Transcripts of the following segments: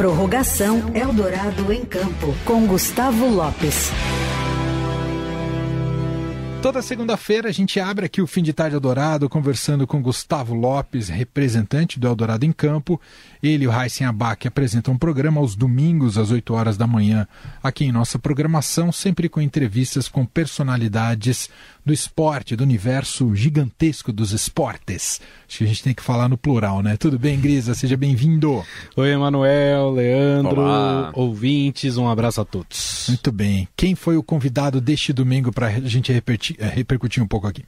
Prorrogação Eldorado em Campo, com Gustavo Lopes. Toda segunda-feira a gente abre aqui o Fim de Tarde Eldorado conversando com Gustavo Lopes, representante do Eldorado em Campo. Ele e o Raíssen Abac apresentam um programa aos domingos às 8 horas da manhã aqui em nossa programação, sempre com entrevistas com personalidades do esporte, do universo gigantesco dos esportes. Acho que a gente tem que falar no plural, né? Tudo bem, Grisa? Seja bem-vindo. Oi, Emanuel, Leandro, Olá. ouvintes, um abraço a todos. Muito bem. Quem foi o convidado deste domingo para a gente repercutir, eh, repercutir um pouco aqui?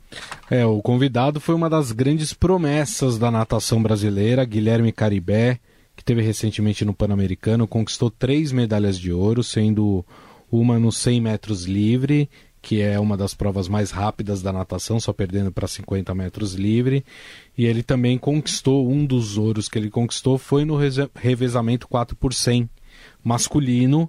É, o convidado foi uma das grandes promessas da natação brasileira, Guilherme Caribé, que teve recentemente no Pan-Americano, conquistou três medalhas de ouro, sendo uma no 100 metros livre que é uma das provas mais rápidas da natação, só perdendo para 50 metros livre. E ele também conquistou, um dos ouros que ele conquistou foi no revezamento 4 por 100 masculino,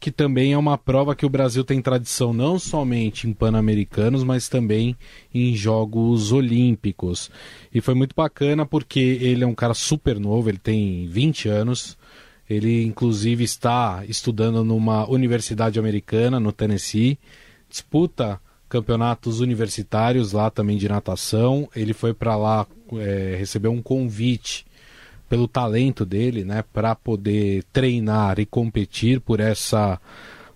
que também é uma prova que o Brasil tem tradição não somente em Pan-Americanos, mas também em Jogos Olímpicos. E foi muito bacana porque ele é um cara super novo, ele tem 20 anos. Ele, inclusive, está estudando numa universidade americana, no Tennessee disputa campeonatos universitários lá também de natação. Ele foi para lá é, receber um convite pelo talento dele, né, para poder treinar e competir por essa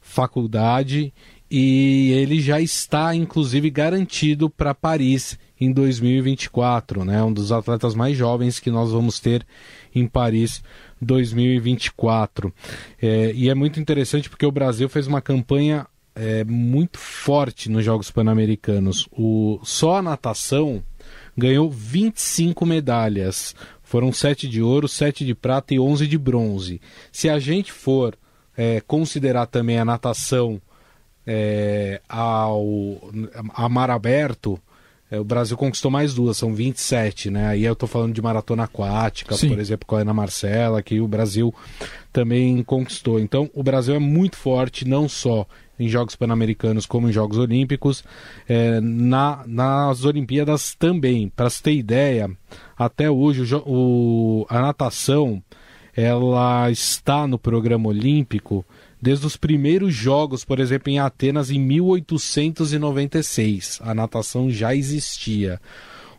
faculdade. E ele já está, inclusive, garantido para Paris em 2024, né? Um dos atletas mais jovens que nós vamos ter em Paris 2024. É, e é muito interessante porque o Brasil fez uma campanha é, muito forte nos Jogos Pan-Americanos. O, só a natação ganhou 25 medalhas. Foram 7 de ouro, 7 de prata e 11 de bronze. Se a gente for é, considerar também a natação é, ao a mar aberto, é, o Brasil conquistou mais duas, são 27, né? Aí eu estou falando de maratona aquática, Sim. por exemplo, com a Ana Marcela, que o Brasil também conquistou. Então, o Brasil é muito forte, não só em Jogos Pan-Americanos como em Jogos Olímpicos, é, na, nas Olimpíadas também. Para se ter ideia, até hoje o, o, a natação ela está no programa olímpico desde os primeiros jogos, por exemplo, em Atenas em 1896. A natação já existia.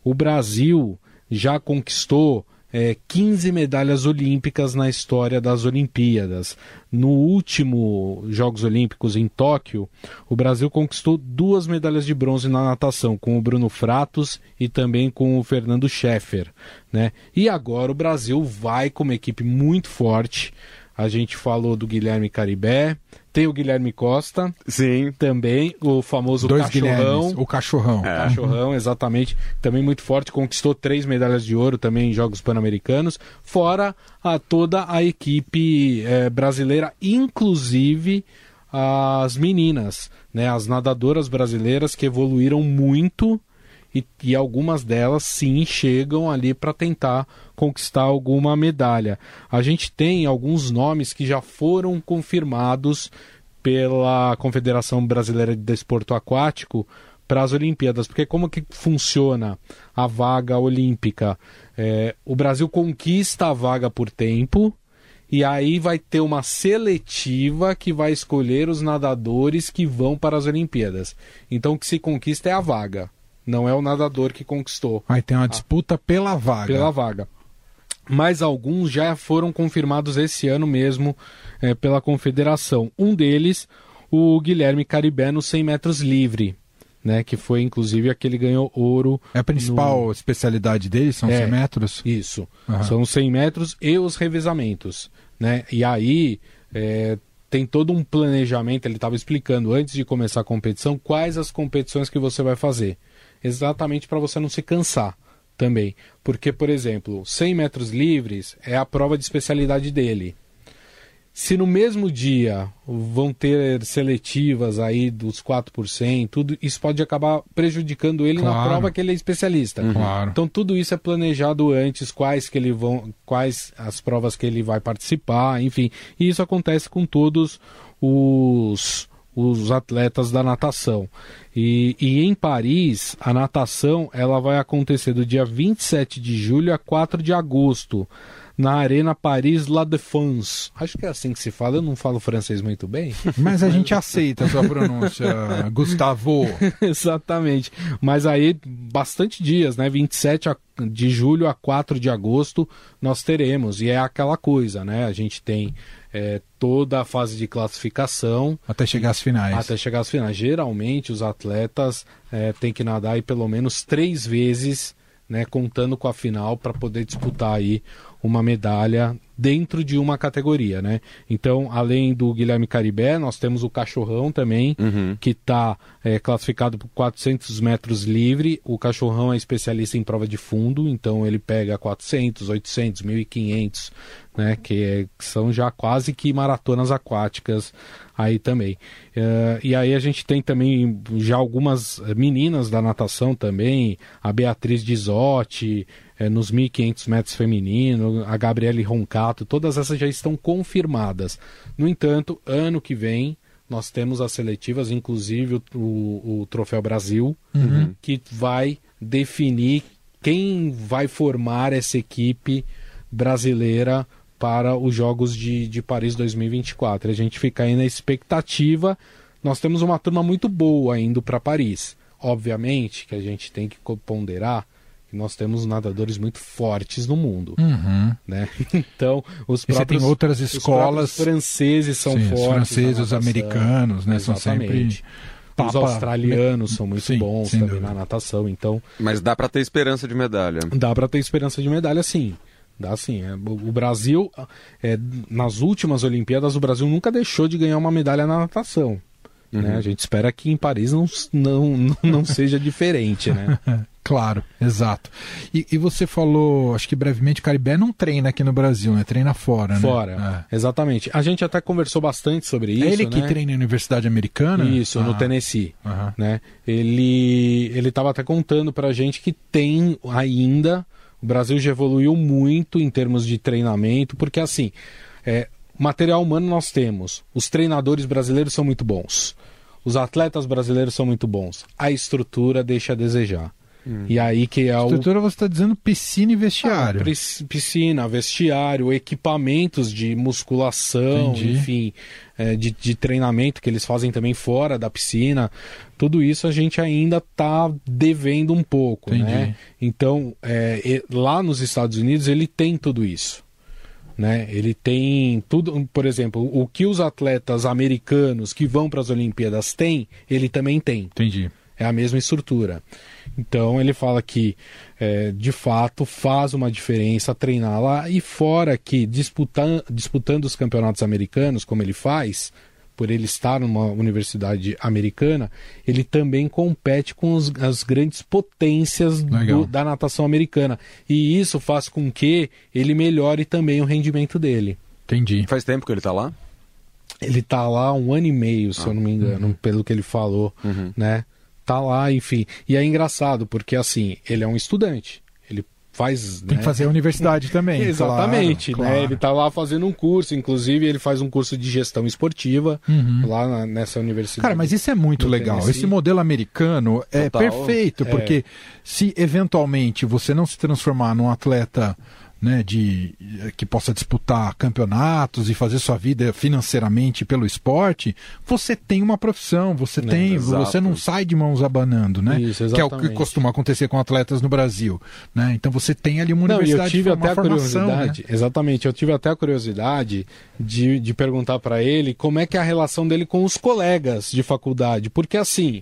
O Brasil já conquistou é, 15 medalhas olímpicas na história das Olimpíadas. No último Jogos Olímpicos em Tóquio, o Brasil conquistou duas medalhas de bronze na natação, com o Bruno Fratos e também com o Fernando Scheffer. Né? E agora o Brasil vai com uma equipe muito forte. A gente falou do Guilherme Caribé, tem o Guilherme Costa. Sim. Também, o famoso Dois cachorrão. Guilhermes, o cachorrão. É. Cachorrão, exatamente. Também muito forte, conquistou três medalhas de ouro também em Jogos Pan-Americanos. Fora a, toda a equipe é, brasileira, inclusive as meninas, né? As nadadoras brasileiras que evoluíram muito e, e algumas delas sim chegam ali para tentar conquistar alguma medalha. A gente tem alguns nomes que já foram confirmados pela Confederação Brasileira de Desporto Aquático para as Olimpíadas, porque como que funciona a vaga olímpica? É, o Brasil conquista a vaga por tempo e aí vai ter uma seletiva que vai escolher os nadadores que vão para as Olimpíadas. Então o que se conquista é a vaga. Não é o nadador que conquistou. Aí tem uma disputa pela vaga. Pela vaga. Mas alguns já foram confirmados esse ano mesmo é, pela confederação. Um deles, o Guilherme Caribé no 100 metros livre. Né, que foi inclusive aquele que ganhou ouro. É a principal no... especialidade dele, são é, 100 metros? Isso. Uhum. São os 100 metros e os revezamentos. Né? E aí é, tem todo um planejamento, ele estava explicando antes de começar a competição quais as competições que você vai fazer exatamente para você não se cansar também. Porque, por exemplo, 100 metros livres é a prova de especialidade dele. Se no mesmo dia vão ter seletivas aí dos 4%, tudo, isso pode acabar prejudicando ele claro. na prova que ele é especialista. Uhum. Claro. Então tudo isso é planejado antes, quais que ele vão, quais as provas que ele vai participar, enfim. E isso acontece com todos os os atletas da natação. E, e, em Paris, a natação ela vai acontecer do dia 27 de julho a 4 de agosto. Na Arena Paris La Défense. Acho que é assim que se fala, eu não falo francês muito bem. Mas a gente aceita a sua pronúncia, Gustavo. Exatamente. Mas aí, bastante dias, né? 27 de julho a 4 de agosto nós teremos. E é aquela coisa, né? A gente tem é, toda a fase de classificação. Até chegar às finais. Até chegar às finais. Geralmente os atletas é, têm que nadar aí pelo menos três vezes, né, contando com a final para poder disputar aí uma medalha dentro de uma categoria, né? Então, além do Guilherme Caribé, nós temos o Cachorrão também, uhum. que está é, classificado por 400 metros livre. O Cachorrão é especialista em prova de fundo, então ele pega 400, 800, 1500, né? Que, é, que são já quase que maratonas aquáticas aí também. Uh, e aí a gente tem também já algumas meninas da natação também, a Beatriz Dizotti, é, nos 1.500 metros feminino, a Gabriele Roncato, todas essas já estão confirmadas. No entanto, ano que vem nós temos as seletivas, inclusive o, o, Troféu Brasil, uhum. que vai definir quem vai formar essa equipe brasileira para os Jogos de, de Paris 2024. A gente fica aí na expectativa. Nós temos uma turma muito boa indo para Paris. Obviamente que a gente tem que ponderar nós temos nadadores muito fortes no mundo, uhum. né? Então os próprios tem outras escolas os franceses são sim, fortes, os franceses, os americanos, né? Exatamente. São sempre Papa... Os australianos são muito sim, bons também dúvida. na natação, então. Mas dá para ter esperança de medalha. Dá para ter esperança de medalha, sim. Dá sim. É, o Brasil, é, nas últimas Olimpíadas, o Brasil nunca deixou de ganhar uma medalha na natação. Né? Uhum. Né? A gente espera que em Paris não, não, não, não seja diferente, né? Claro, exato. E, e, você falou, acho que brevemente, o Caribé não treina aqui no Brasil, né? Treina fora, fora, né? Fora, é. exatamente. A gente até conversou bastante sobre isso. É ele que né? treina na Universidade Americana? Isso, ah. no Tennessee. Uhum. Né? Ele ele estava até contando para a gente que tem ainda. O Brasil já evoluiu muito em termos de treinamento, porque assim, é, material humano nós temos. Os treinadores brasileiros são muito bons. Os atletas brasileiros são muito bons. A estrutura deixa a desejar. Hum. E aí que é o. Estrutura você está dizendo piscina e vestiário. Ah, piscina, vestiário, equipamentos de musculação, Entendi. enfim, é, de, de treinamento que eles fazem também fora da piscina. Tudo isso a gente ainda está devendo um pouco, Entendi. né? Então, é, lá nos Estados Unidos ele tem tudo isso. Né? Ele tem tudo, por exemplo, o que os atletas americanos que vão para as Olimpíadas têm, ele também tem. Entendi. É a mesma estrutura. Então ele fala que é, de fato faz uma diferença treinar lá e fora que disputando, disputando os campeonatos americanos, como ele faz, por ele estar numa universidade americana, ele também compete com os, as grandes potências do, da natação americana. E isso faz com que ele melhore também o rendimento dele. Entendi. Faz tempo que ele está lá? Ele está lá um ano e meio, se ah, eu não me engano, uhum. pelo que ele falou, uhum. né? Tá lá, enfim. E é engraçado, porque assim, ele é um estudante. Ele faz. Tem né? que fazer a universidade também. Exatamente, claro, né? Claro. Ele tá lá fazendo um curso, inclusive ele faz um curso de gestão esportiva uhum. lá na, nessa universidade. Cara, mas isso é muito legal. Tennessee. Esse modelo americano é Total. perfeito, é. porque se eventualmente você não se transformar num atleta né, de que possa disputar campeonatos e fazer sua vida financeiramente pelo esporte, você tem uma profissão, você é, tem, você não sai de mãos abanando, né? Isso, que é o que costuma acontecer com atletas no Brasil, né? Então você tem ali uma não, universidade, eu tive até a curiosidade, né? exatamente, eu tive até a curiosidade de, de perguntar para ele como é que é a relação dele com os colegas de faculdade, porque assim,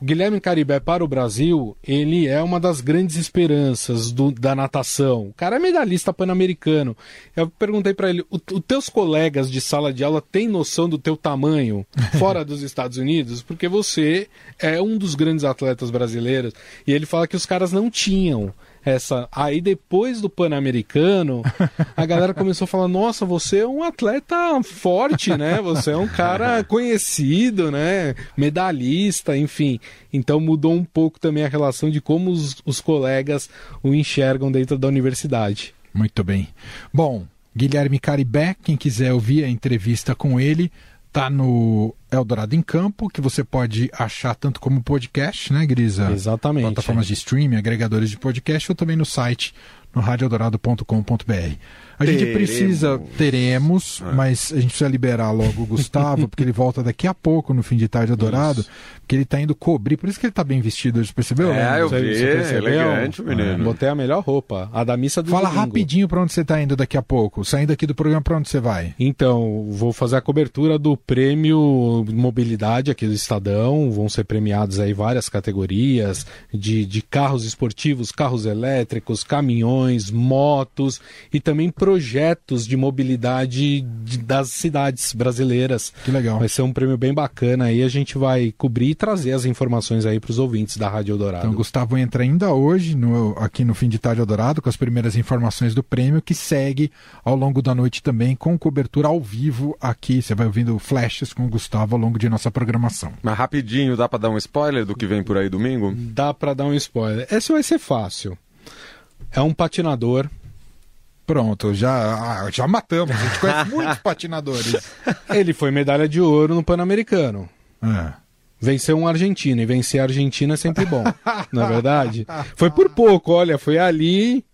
o Guilherme Caribé para o Brasil, ele é uma das grandes esperanças do, da natação. O cara é medalhista pan-americano. Eu perguntei para ele: os teus colegas de sala de aula têm noção do teu tamanho fora dos Estados Unidos? Porque você é um dos grandes atletas brasileiros. E ele fala que os caras não tinham essa. Aí depois do Pan-Americano, a galera começou a falar: nossa, você é um atleta forte, né? Você é um cara conhecido, né? Medalhista, enfim. Então mudou um pouco também a relação de como os, os colegas o enxergam dentro da universidade. Muito bem. Bom, Guilherme Caribé, quem quiser ouvir a entrevista com ele, tá no Eldorado em Campo, que você pode achar tanto como podcast, né, Grisa? Exatamente. Plataformas de streaming, agregadores de podcast, ou também no site, no radioeldorado.com.br. A gente Teremos. precisa, teremos, É. mas a gente precisa liberar logo o Gustavo, porque ele volta daqui a pouco no fim de tarde adorado, porque ele tá indo cobrir, por isso que ele tá bem vestido hoje, percebeu? É, Leandro? eu Você- vi, você percebeu? elegante, menino. Botei a melhor roupa, a da missa do Fala domingo. rapidinho pra onde você tá indo daqui a pouco. Saindo aqui do programa, pra onde você vai? Então, vou fazer a cobertura do prêmio Mobilidade aqui do Estadão. Vão ser premiados aí várias categorias de, de carros esportivos, carros elétricos, caminhões, motos e também projetos de mobilidade de- das cidades brasileiras. Que legal. Vai ser um prêmio bem bacana aí. A gente vai cobrir e trazer as informações aí para os ouvintes da Rádio Eldorado. Então, o Gustavo entra ainda hoje no- aqui no Fim de Tarde Adorado com as primeiras informações do prêmio, que segue ao longo da noite também com cobertura ao vivo aqui. Você vai ouvindo flashes com o Gustavo ao longo de nossa programação. Mas rapidinho, dá pra dar um spoiler do que vem por aí domingo? Dá para dar um spoiler. Esse vai ser fácil. É um patinador Pronto, já, ah, já matamos. A gente conhece muitos patinadores. Ele foi medalha de ouro no Pan-Americano. É. Venceu um argentino e vencer a Argentina é sempre bom, não é verdade? Foi por pouco, olha, foi ali,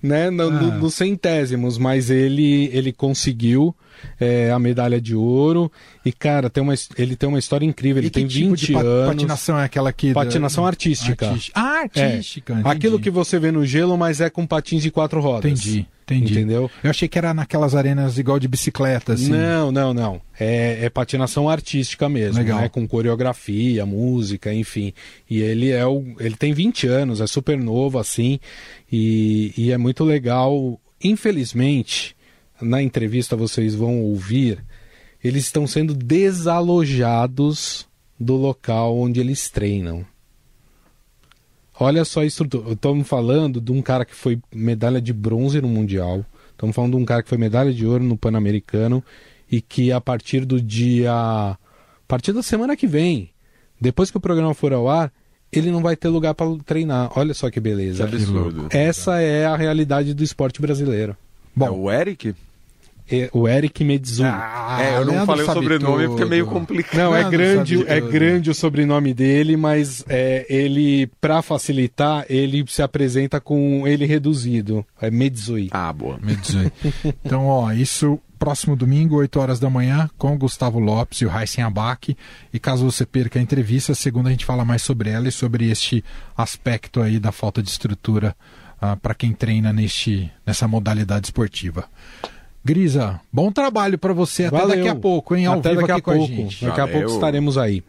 né, no, no- Ah. nos centésimos, mas ele ele conseguiu é, a medalha de ouro e cara, tem uma, ele tem uma história incrível. Ele E que tem tipo 20 de pa- anos. patinação é aquela que... Patinação artística. Artis- Ah, É, artística. entendi. aquilo que você vê no gelo, mas é com patins de quatro rodas. Entendi, entendi. Entendeu? Eu achei que era naquelas arenas igual de bicicleta, assim. Não, não, não. É, é patinação artística mesmo, Legal. né? Com coreografia, música, enfim. E ele é o, ele tem 20 anos, é super novo assim, e, e é muito legal. Infelizmente, na entrevista vocês vão ouvir, eles estão sendo desalojados do local onde eles treinam. Olha só a estrutura. Estamos falando de um cara que foi medalha de bronze no Mundial. Estamos falando de um cara que foi medalha de ouro no Pan-Americano e que a partir do dia. A partir da semana que vem, depois que o programa for ao ar, ele não vai ter lugar para treinar. Olha só que Que beleza. absurdo. Essa é a realidade do esporte brasileiro. É Bom, o Eric? E- O Eric Medzui. Ah, é, eu não Leandro falei o sobrenome tudo. porque é meio complicado. Não, é grande, é grande o sobrenome dele, mas é, ele, para facilitar, ele se apresenta com ele reduzido. É Medzui. Ah, boa. Me diz aí. Então, ó, isso próximo domingo, 8 horas da manhã, com o Gustavo Lopes e o Heisen Abac. E caso você perca a entrevista, segunda a gente fala mais sobre ela e sobre este aspecto aí da falta de estrutura para quem treina neste, nessa modalidade esportiva. Grisa, bom trabalho para você. Até Valeu. daqui a pouco, hein? Ao Até vivo daqui aqui a com pouco. a gente. Daqui a pouco estaremos aí.